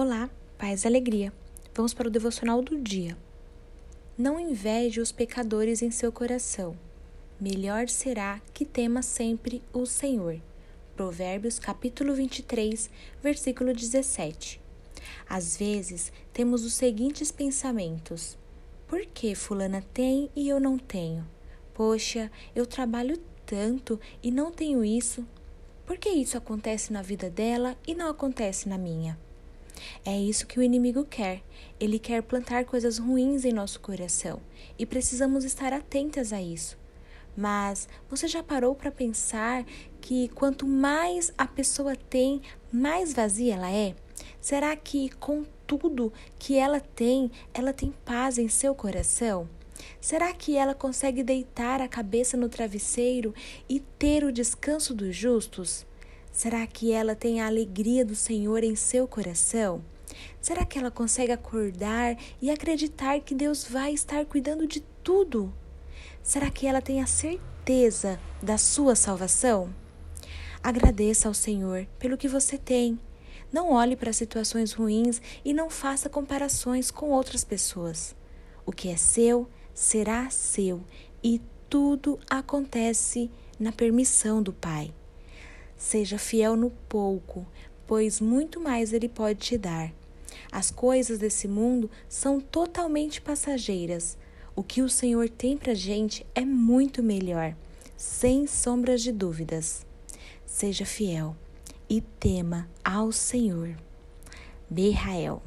Olá, paz e alegria. Vamos para o devocional do dia. Não inveje os pecadores em seu coração. Melhor será que tema sempre o Senhor. Provérbios capítulo 23, versículo 17. Às vezes temos os seguintes pensamentos: Por que fulana tem e eu não tenho? Poxa, eu trabalho tanto e não tenho isso. Por que isso acontece na vida dela e não acontece na minha? É isso que o inimigo quer. Ele quer plantar coisas ruins em nosso coração e precisamos estar atentas a isso. Mas você já parou para pensar que quanto mais a pessoa tem, mais vazia ela é? Será que com tudo que ela tem, ela tem paz em seu coração? Será que ela consegue deitar a cabeça no travesseiro e ter o descanso dos justos? Será que ela tem a alegria do Senhor em seu coração? Será que ela consegue acordar e acreditar que Deus vai estar cuidando de tudo? Será que ela tem a certeza da sua salvação? Agradeça ao Senhor pelo que você tem. Não olhe para situações ruins e não faça comparações com outras pessoas. O que é seu será seu e tudo acontece na permissão do Pai. Seja fiel no pouco, pois muito mais Ele pode te dar. As coisas desse mundo são totalmente passageiras. O que o Senhor tem para gente é muito melhor, sem sombras de dúvidas. Seja fiel e tema ao Senhor. Berrael.